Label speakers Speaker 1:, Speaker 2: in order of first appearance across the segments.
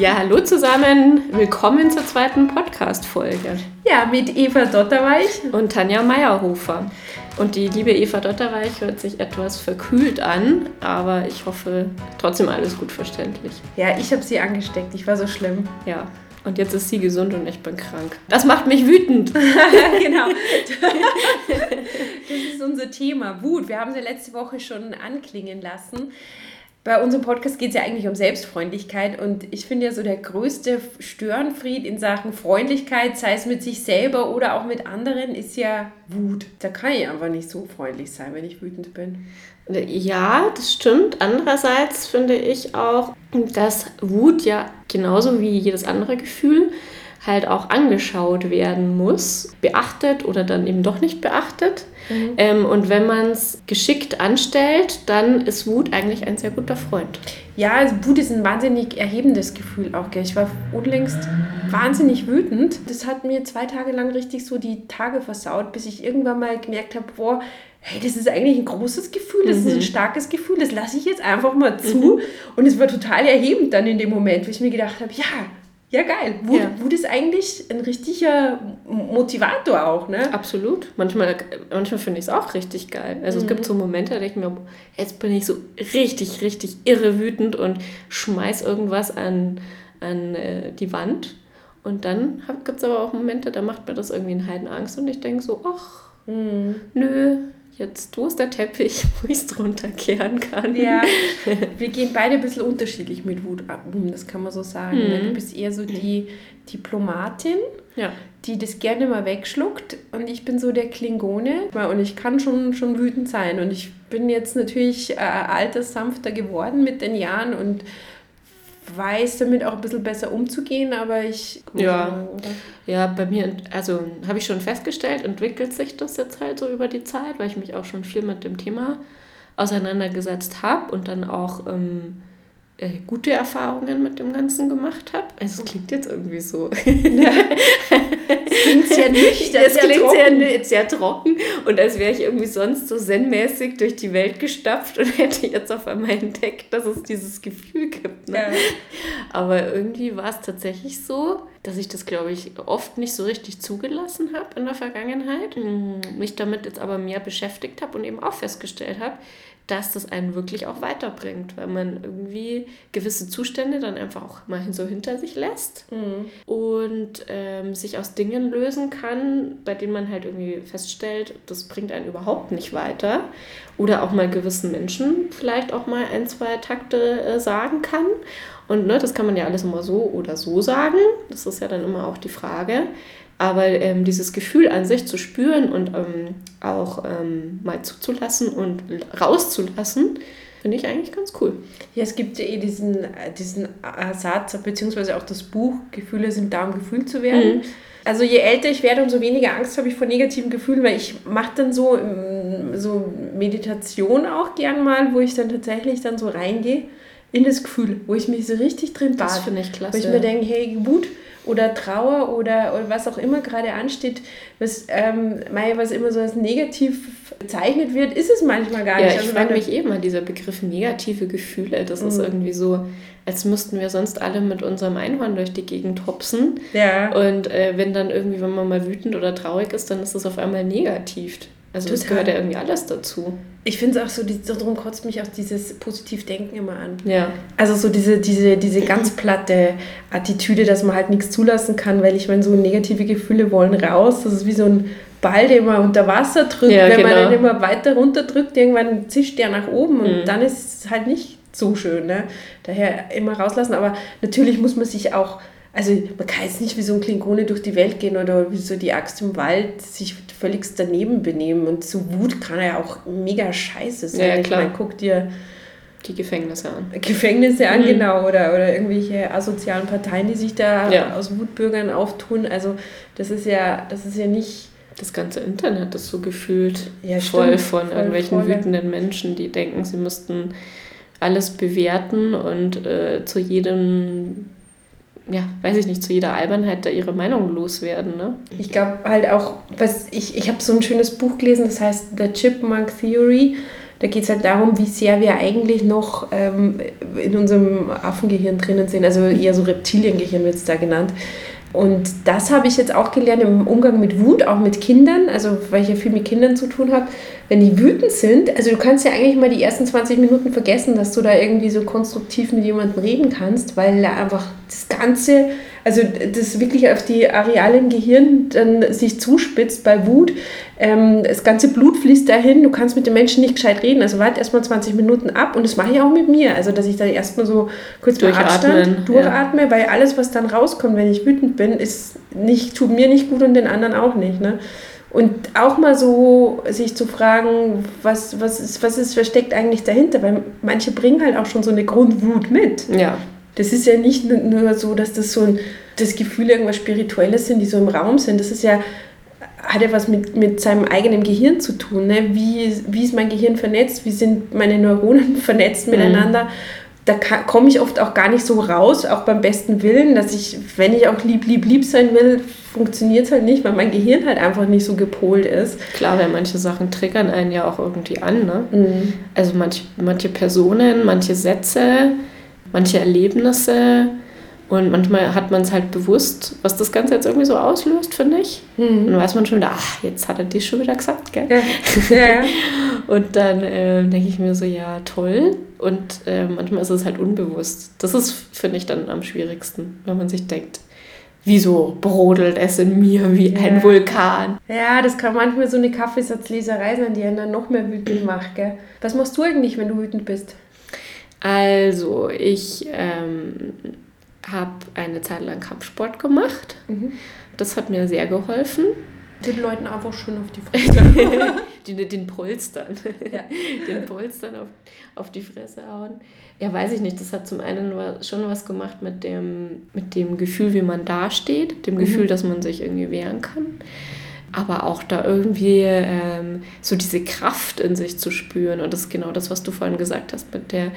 Speaker 1: Ja, hallo zusammen. Willkommen zur zweiten Podcast-Folge.
Speaker 2: Ja, mit Eva Dotterweich.
Speaker 1: Und Tanja Meyerhofer. Und die liebe Eva Dotterweich hört sich etwas verkühlt an, aber ich hoffe trotzdem alles gut verständlich.
Speaker 2: Ja, ich habe sie angesteckt. Ich war so schlimm.
Speaker 1: Ja. Und jetzt ist sie gesund und ich bin krank. Das macht mich wütend.
Speaker 2: genau. Das ist unser Thema. Wut. Wir haben sie letzte Woche schon anklingen lassen. Bei unserem Podcast geht es ja eigentlich um Selbstfreundlichkeit und ich finde ja so der größte Störenfried in Sachen Freundlichkeit, sei es mit sich selber oder auch mit anderen, ist ja Wut. Da kann ich einfach nicht so freundlich sein, wenn ich wütend bin.
Speaker 1: Ja, das stimmt. Andererseits finde ich auch, dass Wut ja genauso wie jedes andere Gefühl halt auch angeschaut werden muss, beachtet oder dann eben doch nicht beachtet. Mhm. Ähm, und wenn man es geschickt anstellt, dann ist Wut eigentlich ein sehr guter Freund.
Speaker 2: Ja, also Wut ist ein wahnsinnig erhebendes Gefühl auch. Gell? Ich war unlängst wahnsinnig wütend. Das hat mir zwei Tage lang richtig so die Tage versaut, bis ich irgendwann mal gemerkt habe, boah, hey, das ist eigentlich ein großes Gefühl, das mhm. ist ein mhm. starkes Gefühl, das lasse ich jetzt einfach mal zu. Mhm. Und es war total erhebend dann in dem Moment, wo ich mir gedacht habe, ja, ja, geil. Wut, ja. Wut ist eigentlich ein richtiger Motivator auch, ne?
Speaker 1: Absolut. Manchmal, manchmal finde ich es auch richtig geil. Also mhm. es gibt mhm. so Momente, da denke ich mir, jetzt bin ich so richtig, richtig irre wütend und schmeiß irgendwas an, an äh, die Wand. Und dann gibt es aber auch Momente, da macht mir das irgendwie einen Heiden Angst und ich denke so, ach, mhm. nö, jetzt, wo ist der Teppich, wo ich es drunter kehren kann?
Speaker 2: Ja, wir gehen beide ein bisschen unterschiedlich mit Wut um, das kann man so sagen. Mhm. Du bist eher so die Diplomatin, ja. die das gerne mal wegschluckt und ich bin so der Klingone und ich kann schon, schon wütend sein und ich bin jetzt natürlich äh, alterssanfter geworden mit den Jahren und weiß damit auch ein bisschen besser umzugehen, aber ich.
Speaker 1: Ja, ja, bei mir, also habe ich schon festgestellt, entwickelt sich das jetzt halt so über die Zeit, weil ich mich auch schon viel mit dem Thema auseinandergesetzt habe und dann auch ähm, äh, gute Erfahrungen mit dem Ganzen gemacht habe. Also es klingt jetzt irgendwie so. Ja. klingt sehr nüchtern. Es klingt trocken. Sehr, sehr trocken und als wäre ich irgendwie sonst so zen-mäßig durch die Welt gestapft und hätte jetzt auf einmal entdeckt, dass es dieses Gefühl gibt. Ne? Ja. Aber irgendwie war es tatsächlich so, dass ich das, glaube ich, oft nicht so richtig zugelassen habe in der Vergangenheit, mich damit jetzt aber mehr beschäftigt habe und eben auch festgestellt habe, dass das einen wirklich auch weiterbringt, weil man irgendwie gewisse Zustände dann einfach auch mal so hinter sich lässt mhm. und ähm, sich aus Dingen lösen kann, bei denen man halt irgendwie feststellt, das bringt einen überhaupt nicht weiter oder auch mal gewissen Menschen vielleicht auch mal ein, zwei Takte äh, sagen kann. Und ne, das kann man ja alles immer so oder so sagen. Das ist ja dann immer auch die Frage. Aber ähm, dieses Gefühl an sich zu spüren und ähm, auch ähm, mal zuzulassen und rauszulassen, finde ich eigentlich ganz cool.
Speaker 2: Ja, es gibt ja eh diesen, diesen Satz, beziehungsweise auch das Buch, Gefühle sind da, um gefühlt zu werden. Mhm. Also je älter ich werde, umso weniger Angst habe ich vor negativen Gefühlen, weil ich mache dann so, ähm, so Meditation auch gern mal, wo ich dann tatsächlich dann so reingehe in das Gefühl, wo ich mich so richtig drin bade. Das
Speaker 1: finde ich klasse.
Speaker 2: Wo ich mir denke, hey, gut, oder Trauer oder, oder was auch immer gerade ansteht, was, ähm, was immer so als negativ bezeichnet wird, ist es manchmal gar
Speaker 1: ja,
Speaker 2: nicht.
Speaker 1: Ich also frage mich eh immer, dieser Begriff negative Gefühle, das mhm. ist irgendwie so, als müssten wir sonst alle mit unserem Einhorn durch die Gegend hopsen. Ja. Und äh, wenn dann irgendwie, wenn man mal wütend oder traurig ist, dann ist es auf einmal negativ. Also Total. das gehört ja irgendwie alles dazu.
Speaker 2: Ich finde es auch so, die, darum kotzt mich auch dieses Positivdenken immer an. Ja. Also so diese, diese, diese ganz platte Attitüde, dass man halt nichts zulassen kann, weil ich meine, so negative Gefühle wollen raus. Das ist wie so ein Ball, den man unter Wasser drückt. Ja, Wenn genau. man den immer weiter runter drückt, irgendwann zischt der nach oben und mhm. dann ist es halt nicht so schön. Ne? Daher immer rauslassen. Aber natürlich muss man sich auch also man kann jetzt nicht wie so ein Klingone durch die Welt gehen oder wie so die Axt im Wald sich völlig daneben benehmen. Und so Wut kann ja auch mega scheiße sein. Ja, klar. Ich meine, guck dir
Speaker 1: die Gefängnisse an.
Speaker 2: Gefängnisse an, mhm. genau. Oder, oder irgendwelche asozialen Parteien, die sich da ja. aus Wutbürgern auftun. Also das ist ja, das ist ja nicht.
Speaker 1: Das ganze Internet ist so gefühlt ja, voll stimmt, von voll irgendwelchen voll. wütenden Menschen, die denken, sie müssten alles bewerten und äh, zu jedem ja, weiß ich nicht, zu jeder Albernheit da ihre Meinung loswerden. Ne?
Speaker 2: Ich glaube halt auch, was ich, ich habe so ein schönes Buch gelesen, das heißt The Chipmunk Theory. Da geht es halt darum, wie sehr wir eigentlich noch ähm, in unserem Affengehirn drinnen sind, also eher so Reptiliengehirn wird es da genannt. Und das habe ich jetzt auch gelernt im Umgang mit Wut, auch mit Kindern, also weil ich ja viel mit Kindern zu tun habe. Wenn die wütend sind, also du kannst ja eigentlich mal die ersten 20 Minuten vergessen, dass du da irgendwie so konstruktiv mit jemandem reden kannst, weil einfach das Ganze also das wirklich auf die Areale im Gehirn dann sich zuspitzt bei Wut. Ähm, das ganze Blut fließt dahin, du kannst mit den Menschen nicht gescheit reden. Also warte erstmal 20 Minuten ab und das mache ich auch mit mir. Also dass ich dann erstmal so kurz Durchatmen, durchatme, ja. weil alles, was dann rauskommt, wenn ich wütend bin, ist nicht, tut mir nicht gut und den anderen auch nicht. Ne? Und auch mal so sich zu fragen, was, was, ist, was ist versteckt eigentlich dahinter, weil manche bringen halt auch schon so eine Grundwut mit. Ja. Das ist ja nicht nur so, dass das so ein, das Gefühl irgendwas Spirituelles sind, die so im Raum sind. Das ist ja, hat ja was mit, mit seinem eigenen Gehirn zu tun. Ne? Wie, wie ist mein Gehirn vernetzt? Wie sind meine Neuronen vernetzt mhm. miteinander? Da komme ich oft auch gar nicht so raus, auch beim besten Willen, dass ich, wenn ich auch lieb, lieb, lieb sein will, funktioniert es halt nicht, weil mein Gehirn halt einfach nicht so gepolt ist.
Speaker 1: Klar, weil manche Sachen triggern einen ja auch irgendwie an. Ne? Mhm. Also manch, manche Personen, manche Sätze, manche Erlebnisse und manchmal hat man es halt bewusst, was das Ganze jetzt irgendwie so auslöst, finde ich. Mhm. Und dann weiß man schon wieder, ach, jetzt hat er das schon wieder gesagt, gell? Ja. ja. und dann äh, denke ich mir so, ja, toll. Und äh, manchmal ist es halt unbewusst. Das ist, finde ich, dann am schwierigsten, wenn man sich denkt, wieso brodelt es in mir wie ja. ein Vulkan?
Speaker 2: Ja, das kann manchmal so eine Kaffeesatzleserei sein, die einen dann noch mehr wütend macht, gell? Was machst du eigentlich, wenn du wütend bist?
Speaker 1: Also, ich ähm, habe eine Zeit lang Kampfsport gemacht. Mhm. Das hat mir sehr geholfen.
Speaker 2: Den Leuten einfach schon auf die Fresse.
Speaker 1: die, den Polstern. Ja. Den Polstern auf, auf die Fresse hauen. Ja, weiß ich nicht. Das hat zum einen schon was gemacht mit dem, mit dem Gefühl, wie man dasteht, dem mhm. Gefühl, dass man sich irgendwie wehren kann aber auch da irgendwie ähm, so diese Kraft in sich zu spüren. Und das ist genau das, was du vorhin gesagt hast mit der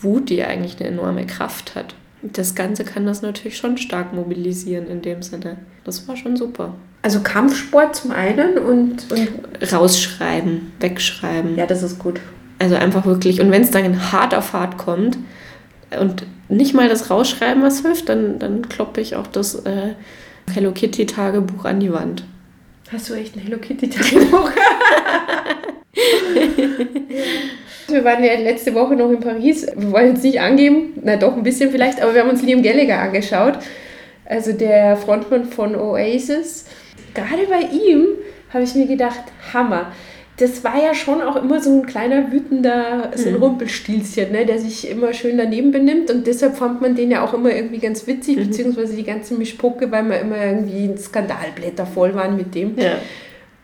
Speaker 1: Wut, die eigentlich eine enorme Kraft hat. Das Ganze kann das natürlich schon stark mobilisieren in dem Sinne. Das war schon super.
Speaker 2: Also Kampfsport zum einen und,
Speaker 1: und rausschreiben, wegschreiben.
Speaker 2: Ja, das ist gut.
Speaker 1: Also einfach wirklich, und wenn es dann hart auf hart kommt und nicht mal das Rausschreiben was hilft, dann, dann kloppe ich auch das äh, Hello Kitty Tagebuch an die Wand.
Speaker 2: Hast du echt ein Hello Kitty Tagebuch? wir waren ja letzte Woche noch in Paris. Wir wollen jetzt nicht angeben, na doch ein bisschen vielleicht, aber wir haben uns Liam Gallagher angeschaut. Also der Frontmann von Oasis. Gerade bei ihm habe ich mir gedacht, Hammer das war ja schon auch immer so ein kleiner wütender, so ein mhm. Rumpelstilzchen, ne, der sich immer schön daneben benimmt und deshalb fand man den ja auch immer irgendwie ganz witzig, mhm. beziehungsweise die ganze Mischpucke, weil wir immer irgendwie Skandalblätter voll waren mit dem. Ja.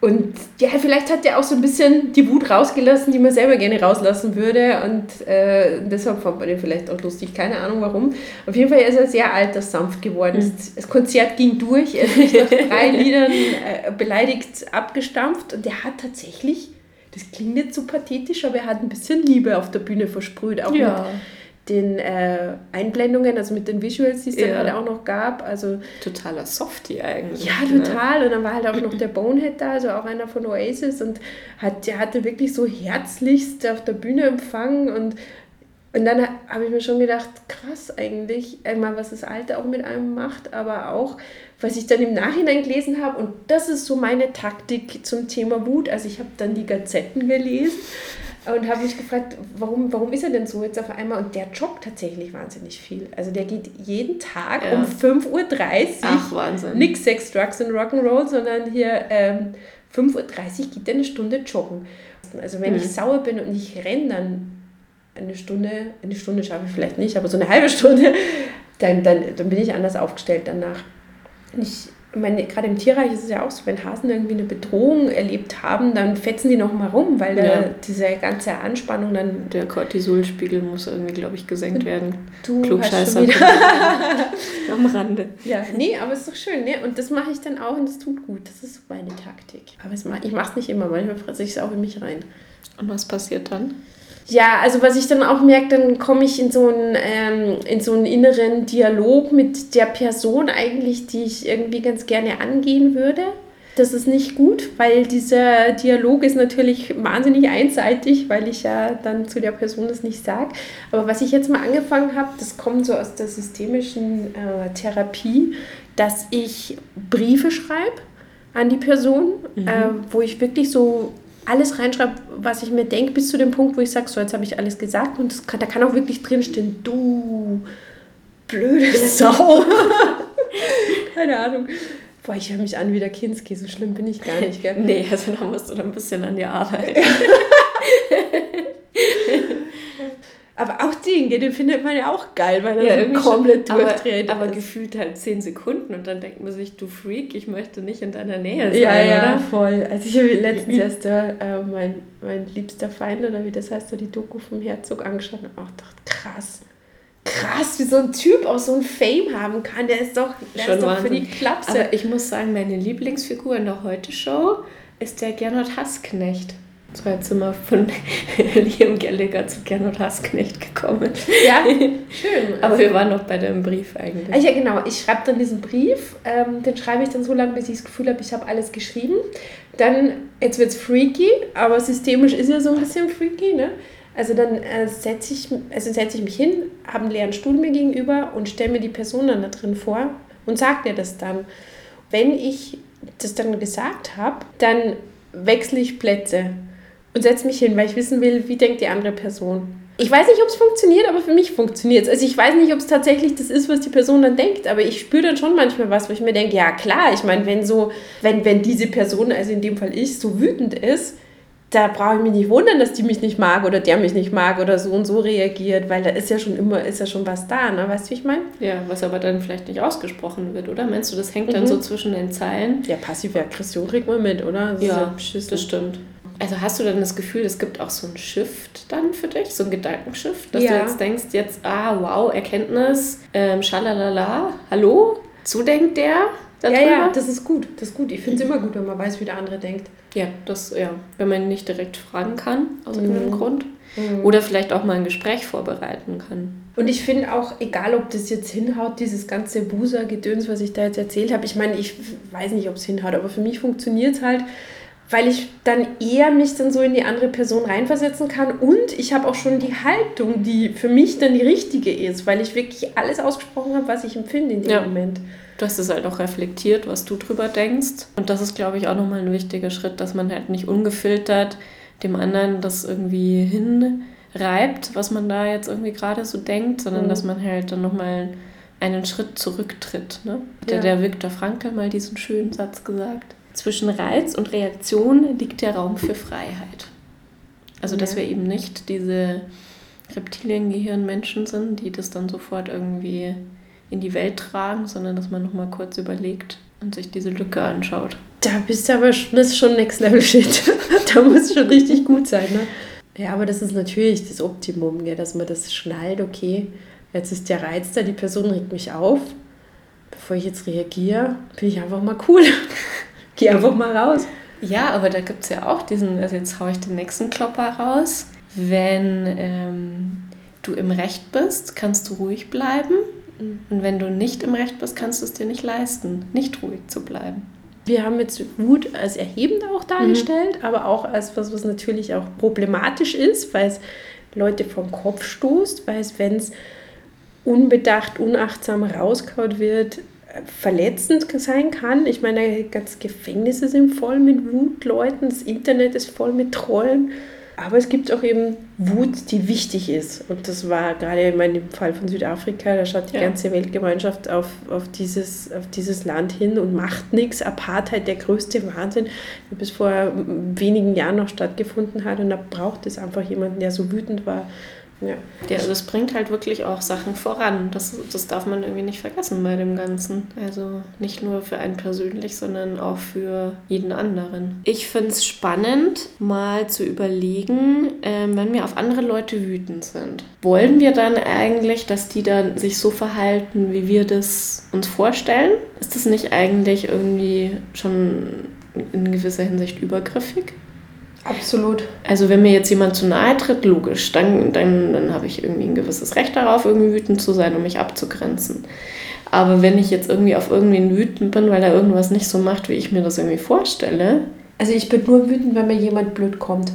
Speaker 2: Und ja, vielleicht hat er auch so ein bisschen die Wut rausgelassen, die man selber gerne rauslassen würde. Und äh, deshalb fand man den vielleicht auch lustig. Keine Ahnung warum. Auf jeden Fall ist er sehr alterssanft geworden. Mhm. Das Konzert ging durch. Er ist nach drei Liedern äh, beleidigt abgestampft. Und er hat tatsächlich, das klingt nicht so pathetisch, aber er hat ein bisschen Liebe auf der Bühne versprüht. Auch ja. mit den äh, Einblendungen, also mit den Visuals, die es ja. dann halt auch noch gab. Also,
Speaker 1: Totaler Softie eigentlich.
Speaker 2: Ja, ne? total. Ne? Und dann war halt auch noch der Bonehead da, also auch einer von Oasis und hat, der hatte wirklich so herzlichst auf der Bühne empfangen und und dann habe ich mir schon gedacht, krass eigentlich, einmal was das Alter auch mit einem macht, aber auch, was ich dann im Nachhinein gelesen habe. Und das ist so meine Taktik zum Thema Wut. Also ich habe dann die Gazetten gelesen und habe mich gefragt, warum, warum ist er denn so jetzt auf einmal? Und der joggt tatsächlich wahnsinnig viel. Also der geht jeden Tag ja. um 5.30 Uhr. Ach, Wahnsinn. Nix Sex, Drugs und Rock'n'Roll, sondern hier ähm, 5.30 Uhr geht er eine Stunde joggen. Also wenn mhm. ich sauer bin und ich renne dann eine Stunde, eine Stunde schaffe ich vielleicht nicht, aber so eine halbe Stunde, dann, dann, dann bin ich anders aufgestellt danach. Ich meine, gerade im Tierreich ist es ja auch so, wenn Hasen irgendwie eine Bedrohung erlebt haben, dann fetzen die noch mal rum, weil ja. da diese ganze Anspannung dann...
Speaker 1: Der Cortisolspiegel muss irgendwie, glaube ich, gesenkt werden. Du Klugscheißer
Speaker 2: am Rande. Ja, nee, aber es ist doch schön, ne? Und das mache ich dann auch und das tut gut. Das ist meine Taktik. Aber ich mache es nicht immer, manchmal fresse ich es auch in mich rein.
Speaker 1: Und was passiert dann?
Speaker 2: Ja, also was ich dann auch merke, dann komme ich in so, einen, ähm, in so einen inneren Dialog mit der Person eigentlich, die ich irgendwie ganz gerne angehen würde. Das ist nicht gut, weil dieser Dialog ist natürlich wahnsinnig einseitig, weil ich ja dann zu der Person das nicht sage. Aber was ich jetzt mal angefangen habe, das kommt so aus der systemischen äh, Therapie, dass ich Briefe schreibe an die Person, mhm. äh, wo ich wirklich so alles reinschreibe, was ich mir denke, bis zu dem Punkt, wo ich sage, so jetzt habe ich alles gesagt und kann, da kann auch wirklich drinstehen, du blöde Sau. Keine Ahnung. Boah, ich höre mich an wie der Kinski, so schlimm bin ich gar nicht, gell?
Speaker 1: nee, also da musst du dann ein bisschen an die Arbeit.
Speaker 2: aber auch den, den findet man ja auch geil, weil er ja, irgendwie komplett
Speaker 1: durchdreht. Aber, aber gefühlt halt zehn Sekunden und dann denkt man sich, du Freak, ich möchte nicht in deiner Nähe
Speaker 2: sein, Ja, ja, oder? voll. Also ich habe letztens erst äh, mein, mein liebster Feind, oder wie das heißt, so die Doku vom Herzog angeschaut und auch gedacht, krass krass, wie so ein Typ auch so ein Fame haben kann. Der ist doch, der Schon ist
Speaker 1: doch für die Klapse. Aber ich muss sagen, meine Lieblingsfigur in der Heute-Show ist der Gernot Hassknecht. Sind wir von Liam Gallagher zu Gernot Hassknecht gekommen. Ja, schön. Aber wir waren noch bei dem Brief eigentlich.
Speaker 2: Ah, ja, genau. Ich schreibe dann diesen Brief. Ähm, den schreibe ich dann so lange, bis ich das Gefühl habe, ich habe alles geschrieben. Dann, jetzt wird es freaky, aber systemisch ist ja so ein bisschen freaky, ne? Also dann äh, setze ich, also setz ich mich hin, habe einen leeren Stuhl mir gegenüber und stelle mir die Person dann da drin vor und sage dir das dann. Wenn ich das dann gesagt habe, dann wechsle ich Plätze und setze mich hin, weil ich wissen will, wie denkt die andere Person. Ich weiß nicht, ob es funktioniert, aber für mich funktioniert es. Also ich weiß nicht, ob es tatsächlich das ist, was die Person dann denkt, aber ich spüre dann schon manchmal was, wo ich mir denke, ja klar, ich meine, wenn so, wenn, wenn diese Person, also in dem Fall ich, so wütend ist, da brauche ich mich nicht wundern, dass die mich nicht mag oder der mich nicht mag oder so und so reagiert, weil da ist ja schon immer, ist ja schon was da, ne? Weißt du, wie ich meine?
Speaker 1: Ja, was aber dann vielleicht nicht ausgesprochen wird, oder? Meinst du, das hängt dann mhm. so zwischen den Zeilen?
Speaker 2: Ja, passive Aggression kriegt man mit, oder?
Speaker 1: Das ja, ja das stimmt. Also hast du dann das Gefühl, es gibt auch so ein Shift dann für dich, so ein Gedankenshift, dass ja. du jetzt denkst, jetzt, ah, wow, Erkenntnis, ähm, schalalala, hallo, so denkt der,
Speaker 2: ja, ja, das ist gut. Das ist gut. Ich finde es immer gut, wenn man weiß, wie der andere denkt.
Speaker 1: Ja, das, ja. Wenn man nicht direkt fragen kann, aus mhm. irgendeinem Grund. Mhm. Oder vielleicht auch mal ein Gespräch vorbereiten kann.
Speaker 2: Und ich finde auch, egal ob das jetzt hinhaut, dieses ganze Buser-Gedöns, was ich da jetzt erzählt habe, ich meine, ich weiß nicht, ob es hinhaut, aber für mich funktioniert es halt, weil ich dann eher mich dann so in die andere Person reinversetzen kann und ich habe auch schon die Haltung, die für mich dann die richtige ist, weil ich wirklich alles ausgesprochen habe, was ich empfinde in dem ja. Moment.
Speaker 1: Du hast es halt auch reflektiert, was du drüber denkst. Und das ist, glaube ich, auch nochmal ein wichtiger Schritt, dass man halt nicht ungefiltert dem anderen das irgendwie hinreibt, was man da jetzt irgendwie gerade so denkt, sondern mhm. dass man halt dann nochmal einen Schritt zurücktritt. Ne? Ja. Der, der Viktor Frankl mal diesen schönen Satz gesagt. Zwischen Reiz und Reaktion liegt der Raum für Freiheit. Also, dass wir eben nicht diese Reptiliengehirnmenschen sind, die das dann sofort irgendwie in die Welt tragen, sondern dass man nochmal kurz überlegt und sich diese Lücke anschaut.
Speaker 2: Da bist du aber das ist schon Next Level Shit. da muss schon richtig gut sein, ne? Ja, aber das ist natürlich das Optimum, gell? dass man das schnallt, okay, jetzt ist der Reiz da, die Person regt mich auf. Bevor ich jetzt reagiere, bin ich einfach mal cool. Geh einfach mal raus.
Speaker 1: Ja, aber da gibt es ja auch diesen, also jetzt haue ich den nächsten Klopper raus. Wenn ähm, du im Recht bist, kannst du ruhig bleiben. Und wenn du nicht im Recht bist, kannst du es dir nicht leisten, nicht ruhig zu bleiben.
Speaker 2: Wir haben jetzt Wut als erhebend auch dargestellt, mhm. aber auch als was, was natürlich auch problematisch ist, weil es Leute vom Kopf stoßt, weil es, wenn es unbedacht, unachtsam rausgehauen wird, verletzend sein kann. Ich meine, ganz Gefängnisse sind voll mit Wutleuten, das Internet ist voll mit Trollen. Aber es gibt auch eben Wut, die wichtig ist. Und das war gerade in meinem Fall von Südafrika, da schaut die ja. ganze Weltgemeinschaft auf, auf, dieses, auf dieses Land hin und macht nichts. Apartheid, der größte Wahnsinn, der bis vor wenigen Jahren noch stattgefunden hat. Und da braucht es einfach jemanden, der so wütend war
Speaker 1: ja. ja, also es bringt halt wirklich auch Sachen voran. Das, das darf man irgendwie nicht vergessen bei dem Ganzen. Also nicht nur für einen persönlich, sondern auch für jeden anderen. Ich finde es spannend, mal zu überlegen, äh, wenn wir auf andere Leute wütend sind. Wollen wir dann eigentlich, dass die dann sich so verhalten, wie wir das uns vorstellen? Ist das nicht eigentlich irgendwie schon in gewisser Hinsicht übergriffig?
Speaker 2: Absolut.
Speaker 1: Also wenn mir jetzt jemand zu nahe tritt, logisch, dann, dann, dann habe ich irgendwie ein gewisses Recht darauf, irgendwie wütend zu sein, um mich abzugrenzen. Aber wenn ich jetzt irgendwie auf irgendwen wütend bin, weil er irgendwas nicht so macht, wie ich mir das irgendwie vorstelle.
Speaker 2: Also ich bin nur wütend, wenn mir jemand blöd kommt.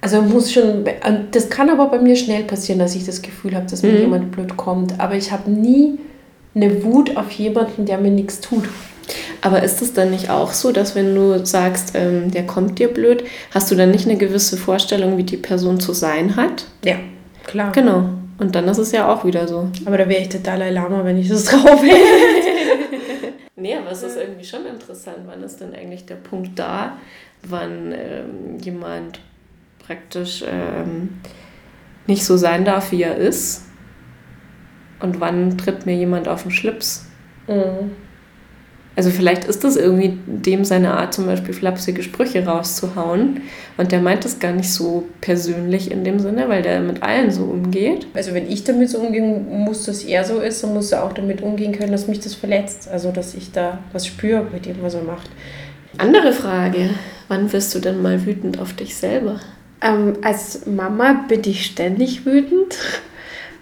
Speaker 2: Also muss schon, das kann aber bei mir schnell passieren, dass ich das Gefühl habe, dass mir mhm. jemand blöd kommt. Aber ich habe nie eine Wut auf jemanden, der mir nichts tut.
Speaker 1: Aber ist es dann nicht auch so, dass wenn du sagst, ähm, der kommt dir blöd, hast du dann nicht eine gewisse Vorstellung, wie die Person zu sein hat?
Speaker 2: Ja, klar.
Speaker 1: Genau. Und dann ist es ja auch wieder so.
Speaker 2: Aber da wäre ich der Dalai Lama, wenn ich das drauf hätte.
Speaker 1: nee, aber es ist irgendwie schon interessant. Wann ist denn eigentlich der Punkt da, wann ähm, jemand praktisch ähm, nicht so sein darf, wie er ist? Und wann tritt mir jemand auf den Schlips? Mhm. Also vielleicht ist das irgendwie dem seine Art, zum Beispiel flapsige Sprüche rauszuhauen. Und der meint das gar nicht so persönlich in dem Sinne, weil der mit allen so umgeht.
Speaker 2: Also wenn ich damit so umgehen muss, dass er so ist, dann muss er auch damit umgehen können, dass mich das verletzt. Also dass ich da was spüre bei dem, was er macht.
Speaker 1: Andere Frage. Wann wirst du denn mal wütend auf dich selber?
Speaker 2: Ähm, als Mama bin ich ständig wütend,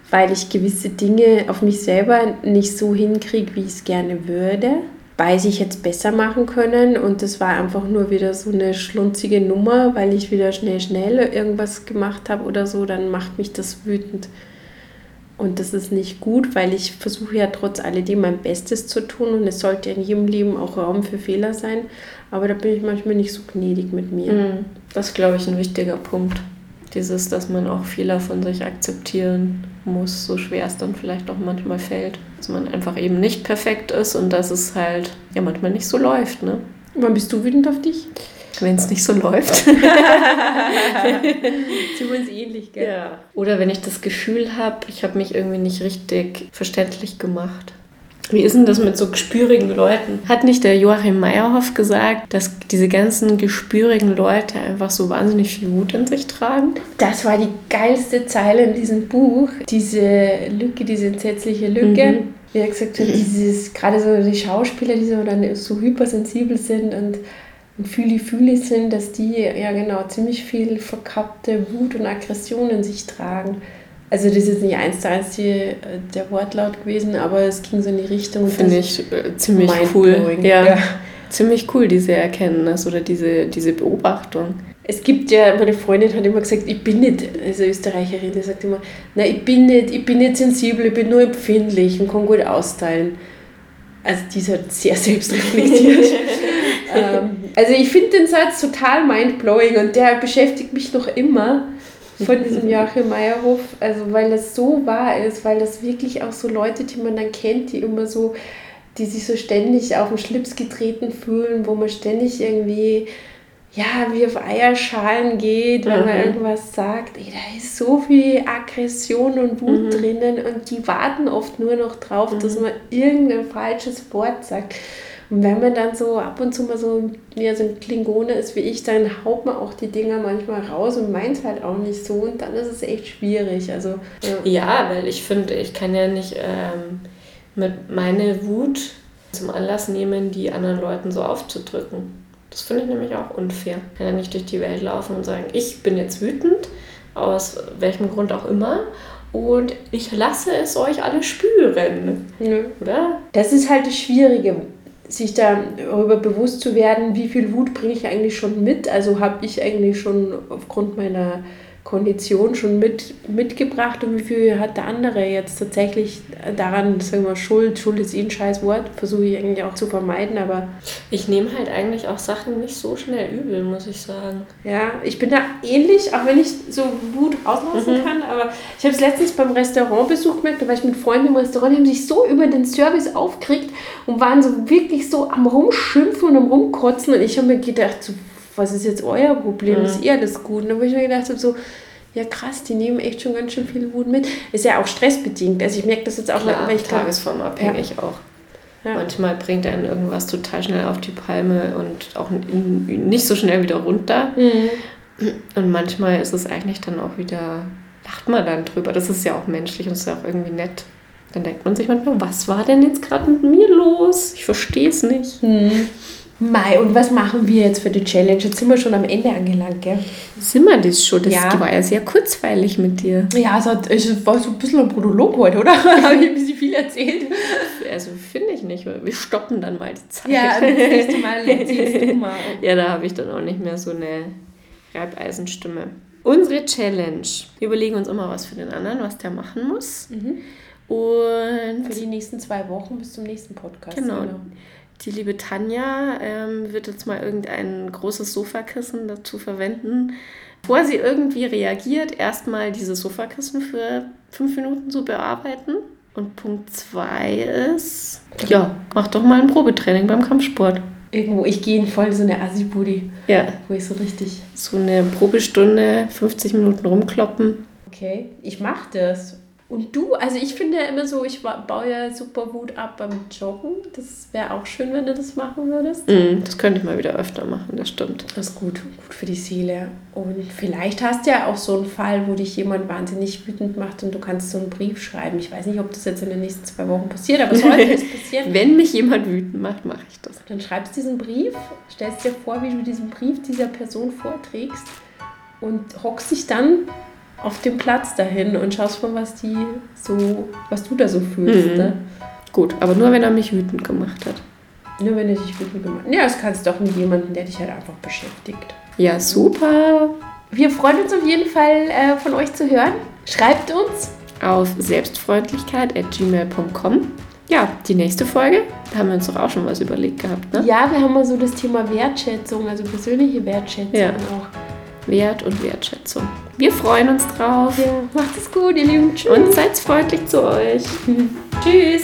Speaker 2: weil ich gewisse Dinge auf mich selber nicht so hinkriege, wie ich es gerne würde weiß ich jetzt besser machen können und das war einfach nur wieder so eine schlunzige Nummer, weil ich wieder schnell, schnell irgendwas gemacht habe oder so, dann macht mich das wütend. Und das ist nicht gut, weil ich versuche ja trotz alledem mein Bestes zu tun und es sollte in jedem Leben auch Raum für Fehler sein. Aber da bin ich manchmal nicht so gnädig mit mir.
Speaker 1: Mhm. Das ist, glaube ich, ein wichtiger Punkt. Dieses, dass man auch Fehler von sich akzeptieren muss, so schwer es dann vielleicht auch manchmal fällt. Dass man einfach eben nicht perfekt ist und dass es halt ja manchmal nicht so läuft. Ne?
Speaker 2: Wann bist du wütend auf dich?
Speaker 1: Wenn es nicht so läuft.
Speaker 2: Sind wir uns ähnlich, gell?
Speaker 1: Ja. Oder wenn ich das Gefühl habe, ich habe mich irgendwie nicht richtig verständlich gemacht. Wie ist denn das mit so gespürigen Leuten? Hat nicht der Joachim Meyerhoff gesagt, dass diese ganzen gespürigen Leute einfach so wahnsinnig viel Wut in sich tragen?
Speaker 2: Das war die geilste Zeile in diesem Buch. Diese Lücke, diese entsetzliche Lücke. Mhm. Wie er gesagt hat, dieses, gerade so die Schauspieler, die so, dann so hypersensibel sind und und fühli-fühli sind, dass die ja genau ziemlich viel verkappte Wut und Aggression in sich tragen. Also das ist jetzt nicht eins zu eins die, äh, der Wortlaut gewesen, aber es ging so in die Richtung.
Speaker 1: Finde ich äh, ziemlich cool. Ja. ja. Ziemlich cool, diese Erkenntnis oder diese, diese Beobachtung.
Speaker 2: Es gibt ja, meine Freundin hat immer gesagt, ich bin nicht, also Österreicherin, die sagt immer, na ich bin nicht, ich bin nicht sensibel, ich bin nur empfindlich und kann gut austeilen. Also die ist halt sehr selbstreflektiert. ähm, also ich finde den Satz total mindblowing und der beschäftigt mich noch immer von diesem Joachim Meyerhof, also weil das so wahr ist, weil das wirklich auch so Leute, die man dann kennt, die immer so, die sich so ständig auf den Schlips getreten fühlen, wo man ständig irgendwie, ja, wie auf Eierschalen geht, wenn mhm. man irgendwas sagt. Ey, da ist so viel Aggression und Wut mhm. drinnen und die warten oft nur noch drauf, mhm. dass man irgendein falsches Wort sagt. Und wenn man dann so ab und zu mal so, ja, so ein Klingone ist wie ich, dann haut man auch die Dinger manchmal raus und meint halt auch nicht so. Und dann ist es echt schwierig. Also,
Speaker 1: ja, ja weil ich finde, ich kann ja nicht ähm, mit meine Wut zum Anlass nehmen, die anderen Leuten so aufzudrücken. Das finde ich nämlich auch unfair. Ich kann ja nicht durch die Welt laufen und sagen, ich bin jetzt wütend, aus welchem Grund auch immer und ich lasse es euch alle spüren.
Speaker 2: Ja. Oder? Das ist halt das Schwierige sich darüber bewusst zu werden, wie viel Wut bringe ich eigentlich schon mit. Also habe ich eigentlich schon aufgrund meiner Kondition schon mit, mitgebracht und wie viel hat der andere jetzt tatsächlich daran, sagen wir mal, Schuld, Schuld ist eh ein scheiß Wort, versuche ich eigentlich auch zu vermeiden, aber...
Speaker 1: Ich nehme halt eigentlich auch Sachen nicht so schnell übel, muss ich sagen.
Speaker 2: Ja, ich bin da ähnlich, auch wenn ich so Wut rauslassen mhm. kann, aber ich habe es letztens beim Restaurantbesuch gemerkt, da war ich mit Freunden im Restaurant, die haben sich so über den Service aufgeregt und waren so wirklich so am Rumschimpfen und am Rumkotzen und ich habe mir gedacht, so, was ist jetzt euer Problem? Mhm. Ist eh alles gut? Und dann habe ich mir gedacht, so, ja krass, die nehmen echt schon ganz schön viel Wut mit. Ist ja auch stressbedingt. Also ich merke das jetzt auch,
Speaker 1: Klar, weil ich tagesformabhängig ja. auch. Ja. Manchmal bringt einen irgendwas total schnell auf die Palme und auch nicht so schnell wieder runter. Mhm. Und manchmal ist es eigentlich dann auch wieder, lacht man dann drüber. Das ist ja auch menschlich und ist ja auch irgendwie nett. Dann denkt man sich manchmal, was war denn jetzt gerade mit mir los? Ich verstehe es nicht. Mhm.
Speaker 2: Mai, und was machen wir jetzt für die Challenge? Jetzt sind wir schon am Ende angelangt, gell?
Speaker 1: Sind wir das schon? Das ja. war ja sehr kurzweilig mit dir.
Speaker 2: Ja, es, hat, es war so ein bisschen ein Prolog heute, oder? Habe ich ein bisschen viel erzählt?
Speaker 1: Also finde ich nicht. Wir stoppen dann mal die Zeit. Ja, das nächste Mal erzählst du mal. Ja, da habe ich dann auch nicht mehr so eine Reibeisenstimme. Unsere Challenge. Wir überlegen uns immer was für den anderen, was der machen muss. Mhm.
Speaker 2: Und für die nächsten zwei Wochen bis zum nächsten Podcast. Genau. genau.
Speaker 1: Die liebe Tanja ähm, wird jetzt mal irgendein großes Sofakissen dazu verwenden, bevor sie irgendwie reagiert, erstmal dieses Sofakissen für fünf Minuten zu bearbeiten. Und Punkt zwei ist, ja, mach doch mal ein Probetraining beim Kampfsport.
Speaker 2: Irgendwo, ich gehe in voll so eine Assi-Booty. Ja. Wo ich so richtig.
Speaker 1: So eine Probestunde, 50 Minuten rumkloppen.
Speaker 2: Okay, ich mache das. Und du, also ich finde ja immer so, ich baue ja super Wut ab beim Joggen. Das wäre auch schön, wenn du das machen würdest.
Speaker 1: Mm, das könnte ich mal wieder öfter machen, das stimmt.
Speaker 2: Das ist gut, gut für die Seele. Und vielleicht hast du ja auch so einen Fall, wo dich jemand wahnsinnig wütend macht und du kannst so einen Brief schreiben. Ich weiß nicht, ob das jetzt in den nächsten zwei Wochen passiert, aber sollte es passieren.
Speaker 1: wenn mich jemand wütend macht, mache ich das.
Speaker 2: Dann schreibst du diesen Brief, stellst dir vor, wie du diesen Brief dieser Person vorträgst und hockst dich dann auf dem Platz dahin und schaust mal, was die so, was du da so fühlst. Mhm. Ne?
Speaker 1: Gut, aber nur wenn er mich wütend gemacht hat.
Speaker 2: Nur wenn er dich wütend gemacht hat. Ja, das kannst du doch mit jemandem, der dich halt einfach beschäftigt.
Speaker 1: Ja, super.
Speaker 2: Wir freuen uns auf jeden Fall äh, von euch zu hören. Schreibt uns
Speaker 1: auf selbstfreundlichkeit.gmail.com. Ja, die nächste Folge, da haben wir uns doch auch schon was überlegt gehabt, ne?
Speaker 2: Ja, wir haben mal so das Thema Wertschätzung, also persönliche Wertschätzung ja. auch.
Speaker 1: Wert und Wertschätzung. Wir freuen uns drauf.
Speaker 2: Ja, macht es gut, ihr Lieben.
Speaker 1: Tschüss. Und seid freundlich zu euch.
Speaker 2: Tschüss.